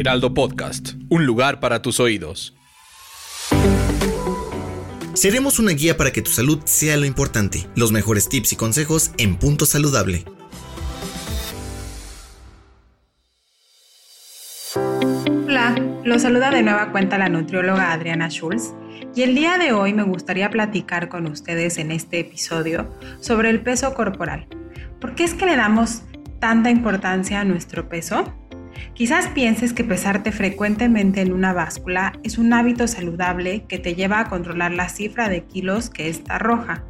Heraldo Podcast, un lugar para tus oídos. Seremos una guía para que tu salud sea lo importante. Los mejores tips y consejos en Punto Saludable. Hola, los saluda de nueva cuenta la nutrióloga Adriana Schulz y el día de hoy me gustaría platicar con ustedes en este episodio sobre el peso corporal. ¿Por qué es que le damos tanta importancia a nuestro peso? Quizás pienses que pesarte frecuentemente en una báscula es un hábito saludable que te lleva a controlar la cifra de kilos que está roja,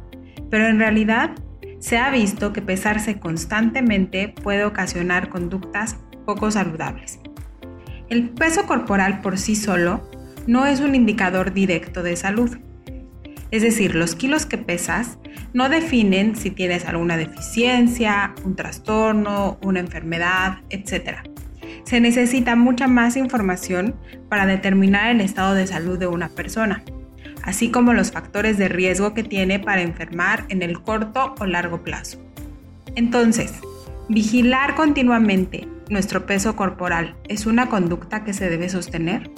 pero en realidad se ha visto que pesarse constantemente puede ocasionar conductas poco saludables. El peso corporal por sí solo no es un indicador directo de salud. Es decir, los kilos que pesas no definen si tienes alguna deficiencia, un trastorno, una enfermedad, etc. Se necesita mucha más información para determinar el estado de salud de una persona, así como los factores de riesgo que tiene para enfermar en el corto o largo plazo. Entonces, vigilar continuamente nuestro peso corporal es una conducta que se debe sostener?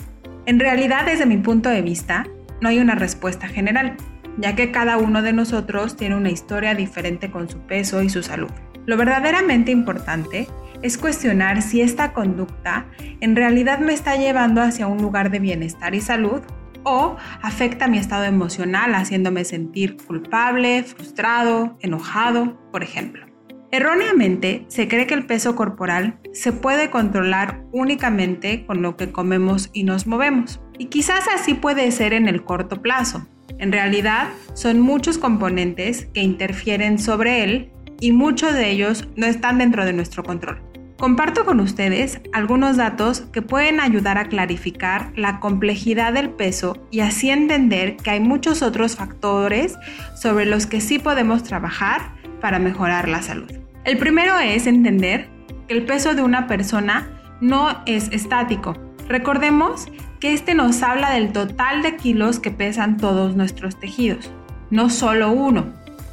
En realidad, desde mi punto de vista, no hay una respuesta general, ya que cada uno de nosotros tiene una historia diferente con su peso y su salud. Lo verdaderamente importante es cuestionar si esta conducta en realidad me está llevando hacia un lugar de bienestar y salud o afecta mi estado emocional haciéndome sentir culpable, frustrado, enojado, por ejemplo. Erróneamente, se cree que el peso corporal se puede controlar únicamente con lo que comemos y nos movemos. Y quizás así puede ser en el corto plazo. En realidad, son muchos componentes que interfieren sobre él y muchos de ellos no están dentro de nuestro control. Comparto con ustedes algunos datos que pueden ayudar a clarificar la complejidad del peso y así entender que hay muchos otros factores sobre los que sí podemos trabajar para mejorar la salud. El primero es entender que el peso de una persona no es estático. Recordemos que este nos habla del total de kilos que pesan todos nuestros tejidos, no solo uno.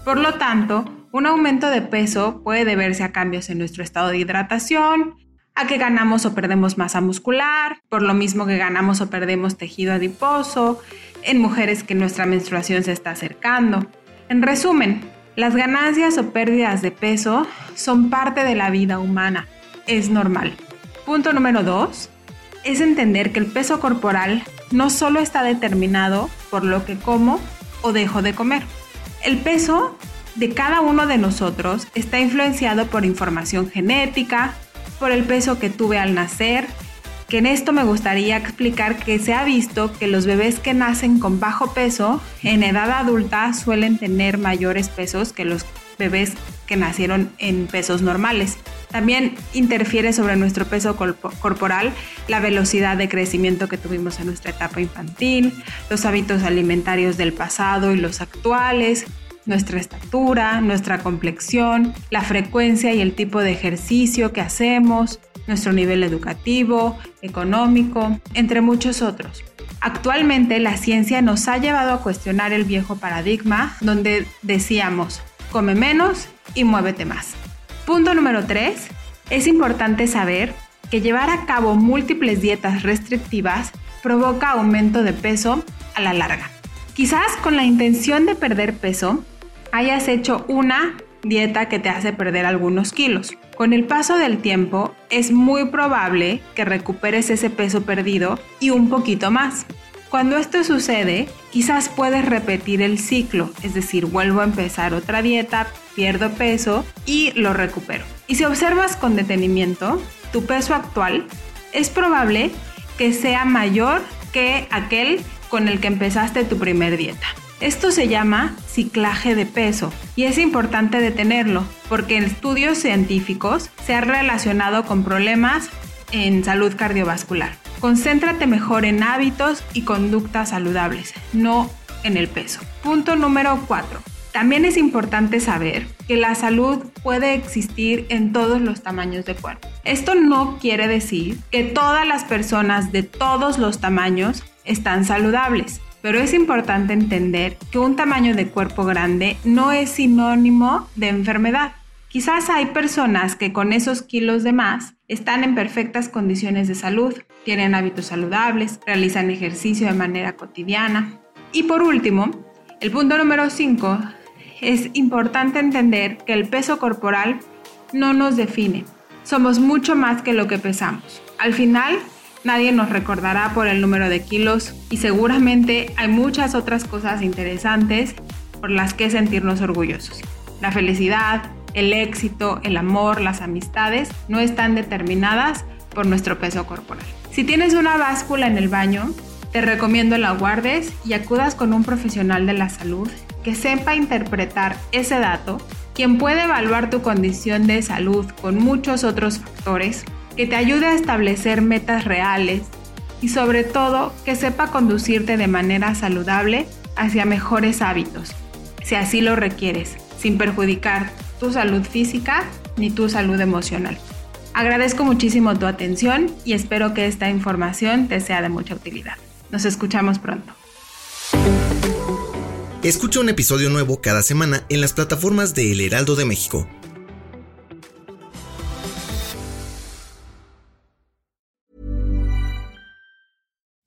Por lo tanto, un aumento de peso puede deberse a cambios en nuestro estado de hidratación, a que ganamos o perdemos masa muscular, por lo mismo que ganamos o perdemos tejido adiposo, en mujeres que nuestra menstruación se está acercando. En resumen, las ganancias o pérdidas de peso son parte de la vida humana. Es normal. Punto número dos es entender que el peso corporal no solo está determinado por lo que como o dejo de comer. El peso de cada uno de nosotros está influenciado por información genética, por el peso que tuve al nacer, que en esto me gustaría explicar que se ha visto que los bebés que nacen con bajo peso en edad adulta suelen tener mayores pesos que los bebés que nacieron en pesos normales. También interfiere sobre nuestro peso corporal la velocidad de crecimiento que tuvimos en nuestra etapa infantil, los hábitos alimentarios del pasado y los actuales, nuestra estatura, nuestra complexión, la frecuencia y el tipo de ejercicio que hacemos, nuestro nivel educativo, económico, entre muchos otros. Actualmente la ciencia nos ha llevado a cuestionar el viejo paradigma donde decíamos, come menos y muévete más. Punto número 3. Es importante saber que llevar a cabo múltiples dietas restrictivas provoca aumento de peso a la larga. Quizás con la intención de perder peso hayas hecho una dieta que te hace perder algunos kilos. Con el paso del tiempo es muy probable que recuperes ese peso perdido y un poquito más. Cuando esto sucede, quizás puedes repetir el ciclo, es decir, vuelvo a empezar otra dieta, pierdo peso y lo recupero. Y si observas con detenimiento, tu peso actual es probable que sea mayor que aquel con el que empezaste tu primer dieta. Esto se llama ciclaje de peso y es importante detenerlo porque en estudios científicos se ha relacionado con problemas en salud cardiovascular. Concéntrate mejor en hábitos y conductas saludables, no en el peso. Punto número 4. También es importante saber que la salud puede existir en todos los tamaños de cuerpo. Esto no quiere decir que todas las personas de todos los tamaños están saludables, pero es importante entender que un tamaño de cuerpo grande no es sinónimo de enfermedad. Quizás hay personas que con esos kilos de más están en perfectas condiciones de salud, tienen hábitos saludables, realizan ejercicio de manera cotidiana. Y por último, el punto número 5 es importante entender que el peso corporal no nos define. Somos mucho más que lo que pesamos. Al final, nadie nos recordará por el número de kilos y seguramente hay muchas otras cosas interesantes por las que sentirnos orgullosos. La felicidad, el éxito, el amor, las amistades no están determinadas por nuestro peso corporal. Si tienes una báscula en el baño, te recomiendo la guardes y acudas con un profesional de la salud que sepa interpretar ese dato, quien puede evaluar tu condición de salud con muchos otros factores, que te ayude a establecer metas reales y sobre todo que sepa conducirte de manera saludable hacia mejores hábitos, si así lo requieres, sin perjudicar tu salud física ni tu salud emocional. Agradezco muchísimo tu atención y espero que esta información te sea de mucha utilidad. Nos escuchamos pronto. Escucha un episodio nuevo cada semana en las plataformas de El Heraldo de México.